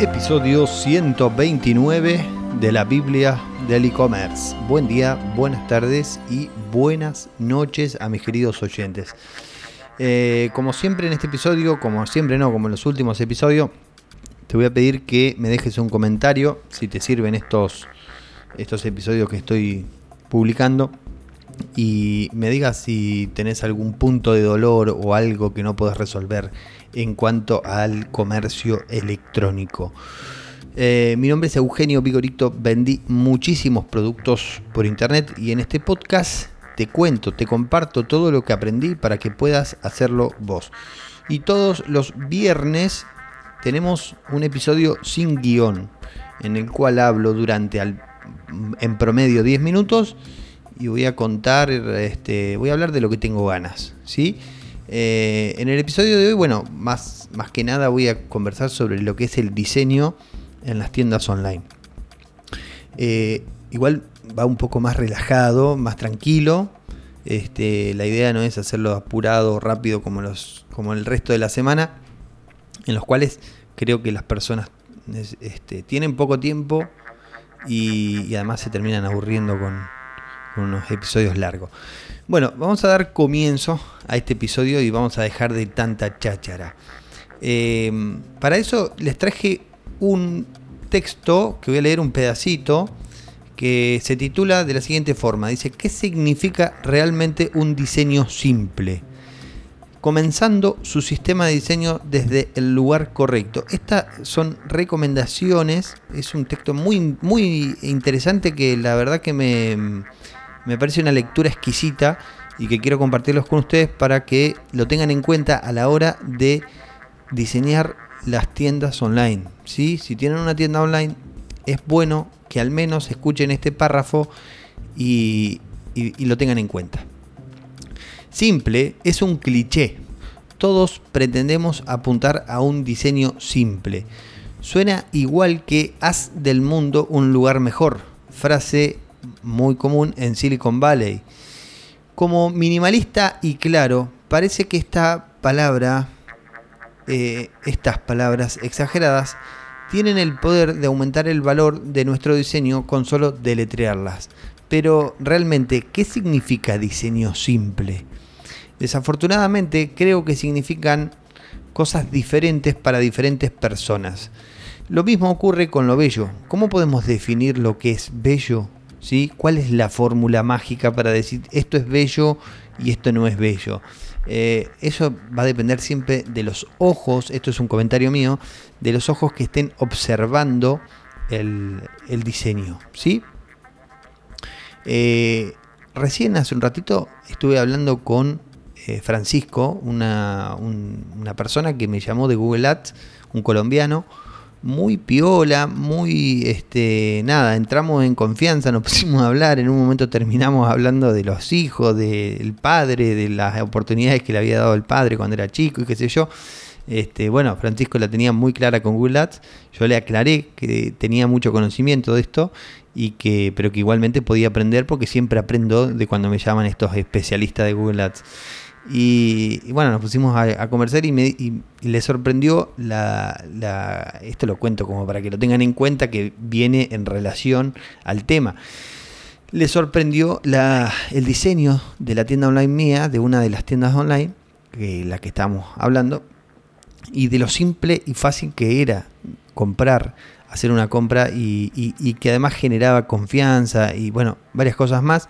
Episodio 129 de la Biblia del e-commerce. Buen día, buenas tardes y buenas noches a mis queridos oyentes. Eh, como siempre en este episodio, como siempre no, como en los últimos episodios, te voy a pedir que me dejes un comentario si te sirven estos, estos episodios que estoy publicando y me digas si tenés algún punto de dolor o algo que no puedes resolver en cuanto al comercio electrónico. Eh, mi nombre es Eugenio Vigorito, vendí muchísimos productos por internet y en este podcast te cuento, te comparto todo lo que aprendí para que puedas hacerlo vos. Y todos los viernes tenemos un episodio sin guion, en el cual hablo durante en promedio 10 minutos y voy a contar, este, voy a hablar de lo que tengo ganas, ¿sí? Eh, en el episodio de hoy, bueno, más, más que nada voy a conversar sobre lo que es el diseño en las tiendas online. Eh, igual va un poco más relajado, más tranquilo. Este, la idea no es hacerlo apurado, rápido como, los, como el resto de la semana, en los cuales creo que las personas este, tienen poco tiempo y además se terminan aburriendo con, unos episodios largos. Bueno, vamos a dar comienzo a este episodio y vamos a dejar de tanta cháchara. Eh, para eso les traje un texto que voy a leer un pedacito que se titula de la siguiente forma. Dice, ¿qué significa realmente un diseño simple? Comenzando su sistema de diseño desde el lugar correcto. Estas son recomendaciones. Es un texto muy, muy interesante que la verdad que me, me parece una lectura exquisita y que quiero compartirlos con ustedes para que lo tengan en cuenta a la hora de diseñar las tiendas online. ¿sí? Si tienen una tienda online, es bueno que al menos escuchen este párrafo y, y lo tengan en cuenta. Simple es un cliché. Todos pretendemos apuntar a un diseño simple. Suena igual que haz del mundo un lugar mejor. Frase muy común en Silicon Valley. Como minimalista y claro, parece que esta palabra, eh, estas palabras exageradas, tienen el poder de aumentar el valor de nuestro diseño con solo deletrearlas. Pero realmente, ¿qué significa diseño simple? Desafortunadamente creo que significan cosas diferentes para diferentes personas. Lo mismo ocurre con lo bello. ¿Cómo podemos definir lo que es bello ¿sí? ¿Cuál es la fórmula mágica para decir esto es bello y esto no es bello? Eh, eso va a depender siempre de los ojos, esto es un comentario mío, de los ojos que estén observando el, diseño. ¿sí? Eh, recién hace un ratito estuve hablando con eh, Francisco, una, una persona que me llamó de Google Ads, un colombiano, muy piola, muy, este, nada, entramos en confianza, nos pusimos a hablar, en un momento terminamos hablando de los hijos, del padre, de las oportunidades que le había dado el padre cuando era chico y qué sé yo. Este, bueno, Francisco la tenía muy clara con Google Ads, yo le aclaré que tenía mucho conocimiento de esto y que, pero que igualmente podía aprender porque siempre aprendo de cuando me llaman estos especialistas de Google Ads. Y, bueno, nos pusimos a, conversar y, me, le sorprendió la, Esto lo cuento como para que lo tengan en cuenta que viene en relación al tema. Le sorprendió la, el diseño de la tienda online mía, de una de las tiendas online, que la que estamos hablando, y de lo simple y fácil que era comprar, hacer una compra y, y que además generaba confianza y bueno, varias cosas más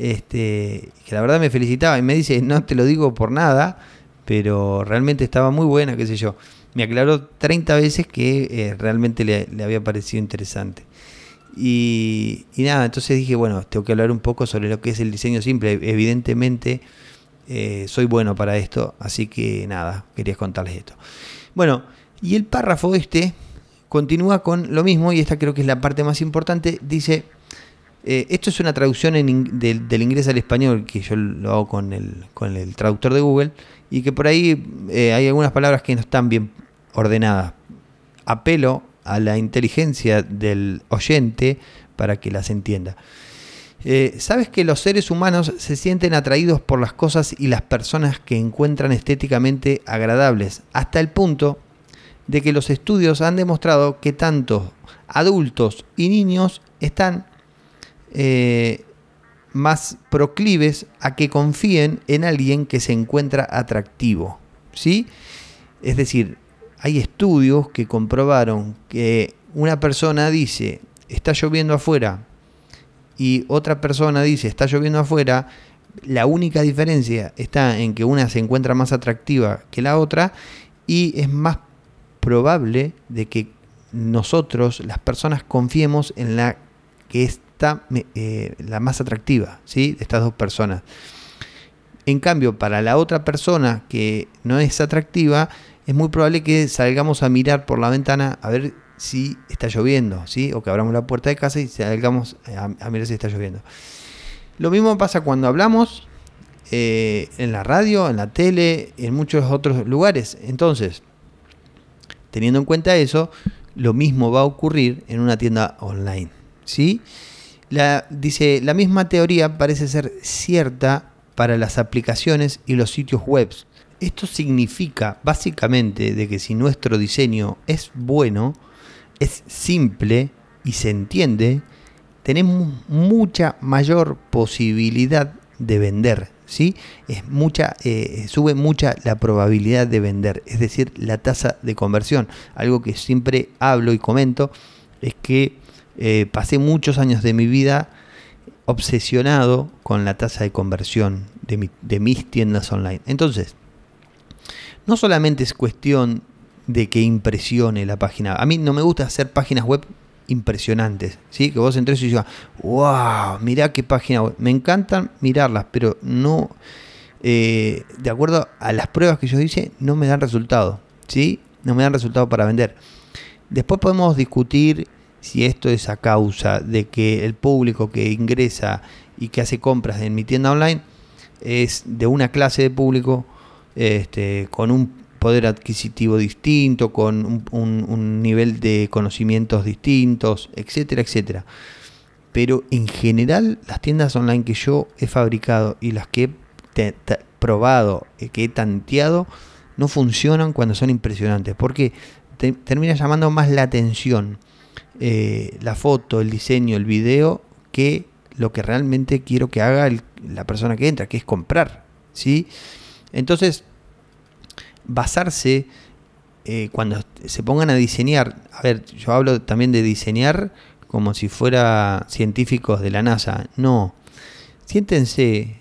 este, que la verdad me felicitaba y me dice, no te lo digo por nada, pero realmente estaba muy buena, qué sé yo. Me aclaró 30 veces que eh, realmente le, había parecido interesante. Y, nada, entonces dije, bueno, tengo que hablar un poco sobre lo que es el diseño simple. Evidentemente eh, soy bueno para esto, así que nada, quería contarles esto. Bueno, y el párrafo este continúa con lo mismo, y esta creo que es la parte más importante, dice, eh, esto es una traducción del, inglés al español que yo lo hago con el, con el traductor de Google y que por ahí eh, hay algunas palabras que no están bien ordenadas. Apelo a la inteligencia del oyente para que las entienda. Eh, ¿Sabes que los seres humanos se sienten atraídos por las cosas y las personas que encuentran estéticamente agradables? Hasta el punto de que los estudios han demostrado que tanto adultos y niños están eh, más proclives a que confíen en alguien que se encuentra atractivo. ¿sí? Es decir, hay estudios que comprobaron que una persona dice, está lloviendo afuera, y otra persona dice, está lloviendo afuera, la única diferencia está en que una se encuentra más atractiva que la otra y es más probable de que nosotros, las personas, confiemos en la que eh, la más atractiva, ¿sí? De estas dos personas. En cambio, para la otra persona que no es atractiva, es muy probable que salgamos a mirar por la ventana a ver si está lloviendo, ¿sí? O que abramos la puerta de casa y salgamos a, a mirar si está lloviendo. Lo mismo pasa cuando hablamos eh, en la radio, en la tele, en muchos otros lugares. Entonces, teniendo en cuenta eso, lo mismo va a ocurrir en una tienda online. ¿sí? La, dice, la misma teoría parece ser cierta para las aplicaciones y los sitios web. Esto significa básicamente de que si nuestro diseño es bueno, es simple y se entiende, tenemos mucha mayor posibilidad de vender. ¿sí? Es mucha, eh, sube mucha la probabilidad de vender, es decir, la tasa de conversión. Algo que siempre hablo y comento es que eh, pasé muchos años de mi vida obsesionado con la tasa de conversión de, mis tiendas online. Entonces, no solamente es cuestión de que impresione la página. A mí no me gusta hacer páginas web impresionantes, ¿sí? Que vos entres y digas, wow, mirá qué página web. Me encantan mirarlas, pero no, eh, de acuerdo a las pruebas que yo hice, no me dan resultado, ¿sí? No me dan resultado para vender. Después podemos discutir si esto es a causa de que el público que ingresa y que hace compras en mi tienda online es de una clase de público este, con un poder adquisitivo distinto, con un, nivel de conocimientos distintos, etcétera, etcétera. Pero en general las tiendas online que yo he fabricado y las que he probado, eh, que he tanteado, no funcionan cuando son impresionantes, porque termina llamando más la atención eh, la foto, el diseño, el video, que lo que realmente quiero que haga la persona que entra, que es comprar. ¿sí? Entonces, basarse eh, cuando se pongan a diseñar, a ver, yo hablo también de diseñar como si fuera científicos de la NASA, no, siéntense,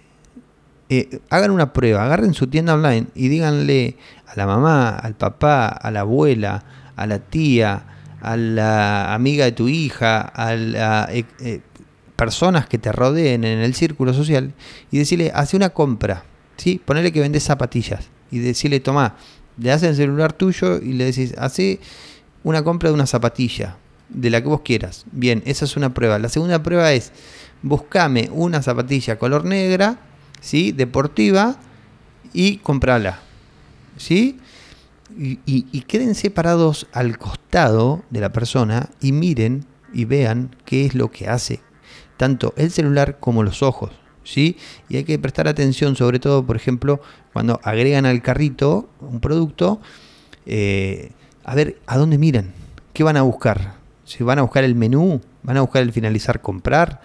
eh, hagan una prueba, agarren su tienda online y díganle a la mamá, al papá, a la abuela, a la tía, a la amiga de tu hija, a las eh, personas que te rodeen en el círculo social y decirle, hace una compra, ¿sí? Ponele que vendes zapatillas y decirle, toma, le haces el celular tuyo y le decís, hace una compra de una zapatilla, de la que vos quieras. Bien, esa es una prueba. La segunda prueba es, buscame una zapatilla color negra, ¿sí? Deportiva, y comprala. ¿Sí? Y, y, parados al costado de la persona y miren y vean qué es lo que hace tanto el celular como los ojos. ¿sí? Y hay que prestar atención, sobre todo, por ejemplo, cuando agregan al carrito un producto, eh, a ver a dónde miran, qué van a buscar. Si van a buscar el menú, van a buscar el finalizar comprar,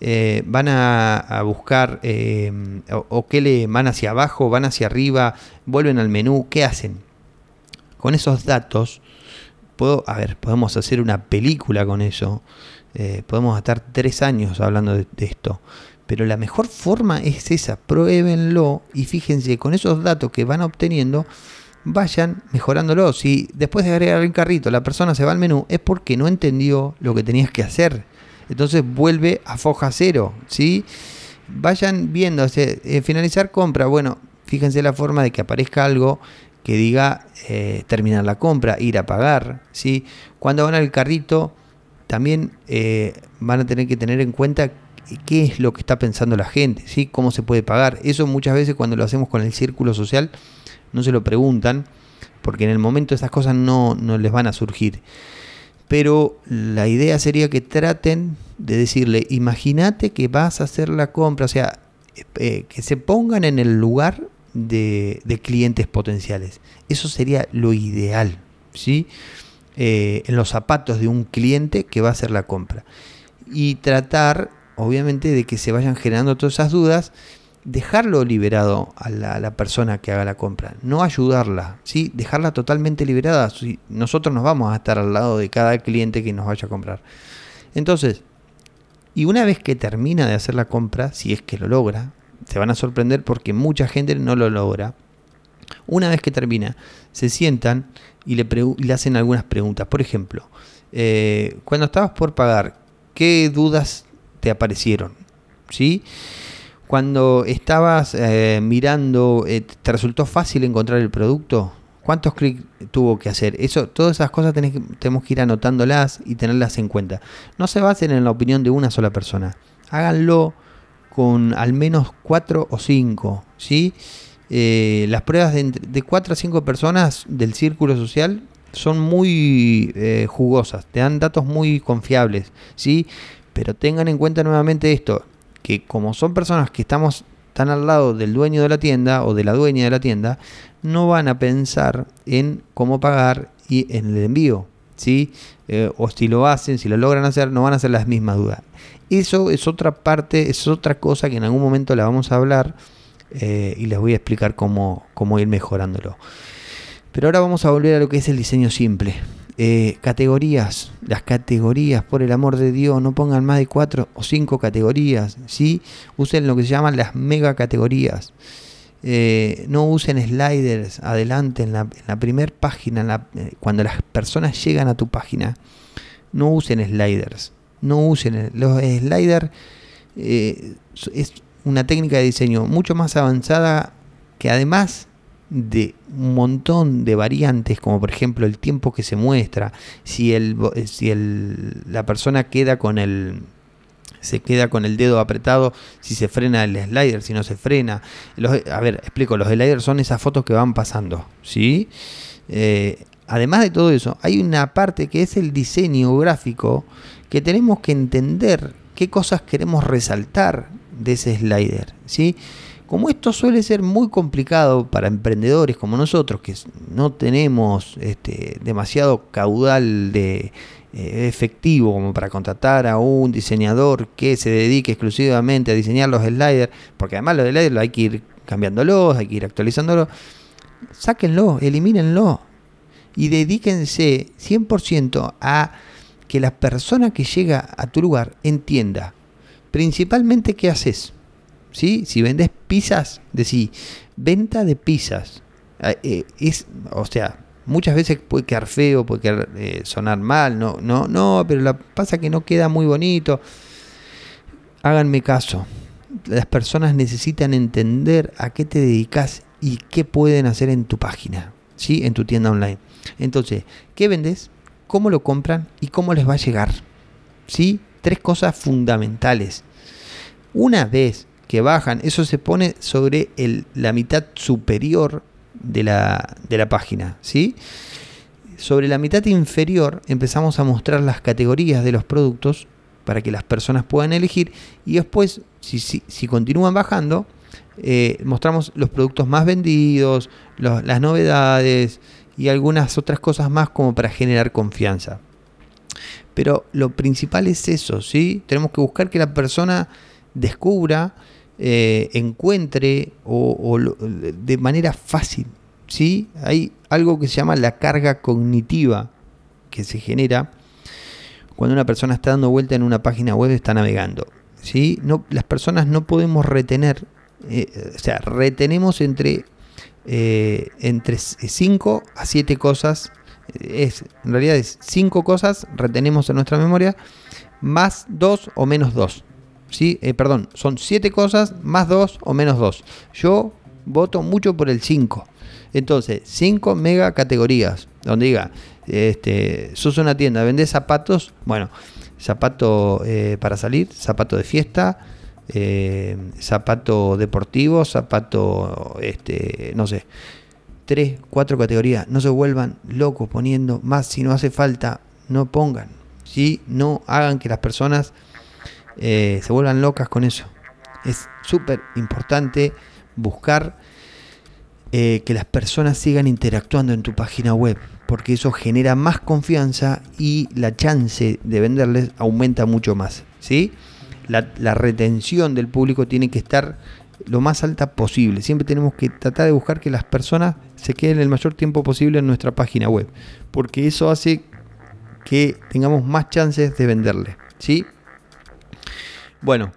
eh, van a, buscar eh, o, qué le van hacia abajo, van hacia arriba, vuelven al menú, ¿qué hacen? Con esos datos, puedo, a ver, podemos hacer una película con eso. podemos estar tres años hablando de esto. Pero la mejor forma es esa, pruébenlo y fíjense con esos datos que van obteniendo, vayan mejorándolo. Si después de agregar el carrito la persona se va al menú, es porque no entendió lo que tenías que hacer. Entonces vuelve a foja cero, ¿sí? Vayan viendo, eh, finalizar compra, bueno, fíjense la forma de que aparezca algo que diga eh, terminar la compra, ir a pagar, ¿sí? Cuando van al carrito, también eh, van a tener que tener en cuenta qué es lo que está pensando la gente, ¿sí? cómo se puede pagar. Eso muchas veces cuando lo hacemos con el círculo social no se lo preguntan, porque en el momento esas cosas no, no les van a surgir. Pero la idea sería que traten de decirle, imagínate que vas a hacer la compra, o sea, eh, que se pongan en el lugar de, clientes potenciales. Eso sería lo ideal. ¿sí? Eh, en los zapatos de un cliente que va a hacer la compra. Y tratar, obviamente, de que se vayan generando todas esas dudas, dejarlo liberado a la, persona que haga la compra, no ayudarla, ¿sí? dejarla totalmente liberada. Nosotros nos vamos a estar al lado de cada cliente que nos vaya a comprar. Entonces, y una vez que termina de hacer la compra, si es que lo logra, se van a sorprender porque mucha gente no lo logra. Una vez que termina, se sientan y le, hacen algunas preguntas. Por ejemplo, eh, cuando estabas por pagar, ¿qué dudas te aparecieron? ¿Sí? Cuando estabas eh, mirando, eh, ¿te resultó fácil encontrar el producto? ¿Cuántos clics tuvo que hacer? Eso, todas esas cosas tenemos que ir anotándolas y tenerlas en cuenta. No se basen en la opinión de una sola persona. Háganlo con al menos cuatro o cinco. ¿sí? Eh, las pruebas de, de cuatro a cinco personas del círculo social son muy jugosas, te dan datos muy confiables. ¿sí? Pero tengan en cuenta nuevamente esto que como son personas que estamos tan al lado del dueño de la tienda o de la dueña de la tienda, no van a pensar en cómo pagar y en el envío. ¿Sí? Eh, o si lo hacen, si lo logran hacer, no van a ser las mismas dudas. Eso es otra parte, es otra cosa que en algún momento la vamos a hablar eh, y les voy a explicar cómo, cómo ir mejorándolo. Pero ahora vamos a volver a lo que es el diseño simple. Eh, categorías, las categorías, por el amor de Dios, no pongan más de cuatro o cinco categorías, ¿sí? Usen lo que se llaman las mega categorías. Eh, no usen sliders adelante en la, primera página, eh, cuando las personas llegan a tu página, no usen sliders. No usen los sliders. es una técnica de diseño mucho más avanzada que además de un montón de variantes, como por ejemplo el tiempo que se muestra, si, el, si el, la persona queda con el se queda con el dedo apretado, si se frena el slider, si no se frena. a ver, explico, los sliders son esas fotos que van pasando, ¿sí? Eh, además de todo eso, hay una parte que es el diseño gráfico que tenemos que entender qué cosas queremos resaltar de ese slider, ¿sí? Como esto suele ser muy complicado para emprendedores como nosotros, que no tenemos este, demasiado caudal de efectivo como para contratar a un diseñador que se dedique exclusivamente a diseñar los sliders, porque además los sliders hay que ir cambiándolos, hay que ir actualizándolos, sáquenlo, elimínenlo y dedíquense 100% a que la persona que llega a tu lugar entienda principalmente qué haces si vendes pizzas, decís, venta de pizzas. Ah, eh, es, o sea, muchas veces puede quedar feo, puede quedar, eh, sonar mal, no, no, no, pero la pasa que no queda muy bonito. Háganme caso. Las personas necesitan entender a qué te dedicas y qué pueden hacer en tu página, ¿sí? en tu tienda online. Entonces, ¿qué vendes? ¿Cómo lo compran? ¿Y cómo les va a llegar? ¿Sí? Tres cosas fundamentales. Una vez que bajan, eso se pone sobre el, la mitad superior de la, de la página. ¿sí? Sobre la mitad inferior empezamos a mostrar las categorías de los productos para que las personas puedan elegir y después, si, si, continúan bajando, eh, mostramos los productos más vendidos, las novedades y algunas otras cosas más como para generar confianza. Pero lo principal es eso, ¿sí? Tenemos que buscar que la persona descubra eh, encuentre o, de manera fácil. ¿sí? Hay algo que se llama la carga cognitiva que se genera cuando una persona está dando vuelta en una página web, está navegando. ¿sí? No, las personas no podemos retener, eh, o sea, retenemos entre, eh, entre 5 a 7 cosas. Es, en realidad es 5 cosas, retenemos en nuestra memoria, más 2 o menos 2. ¿Sí? Eh, perdón, son 7 cosas más 2 o menos 2. Yo voto mucho por el 5. Entonces, 5 mega categorías. Donde diga, este, sos una tienda, vendés zapatos. Bueno, zapato eh, para salir, zapato de fiesta, eh, zapato deportivo, zapato, este, no sé. 3, 4 categorías. No se vuelvan locos poniendo más. Si no hace falta, no pongan. ¿sí? No hagan que las personas eh, se vuelvan locas con eso. Es súper importante buscar eh, que las personas sigan interactuando en tu página web. porque eso genera más confianza y la chance de venderles aumenta mucho más. ¿sí? La, retención del público tiene que estar lo más alta posible. Siempre tenemos que tratar de buscar que las personas se queden el mayor tiempo posible en nuestra página web, porque eso hace que tengamos más chances de venderle. ¿sí? Bueno,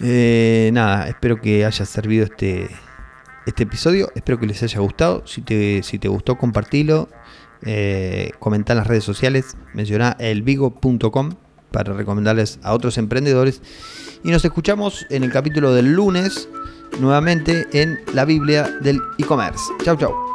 eh, nada, espero que haya servido este, este episodio. Espero que les haya gustado. Si te, si te gustó, compartilo. Eh, comenta en las redes sociales. Menciona elvigo.com para recomendarles a otros emprendedores. Y nos escuchamos en el capítulo del lunes nuevamente en la Biblia del e-commerce. Chau, chau.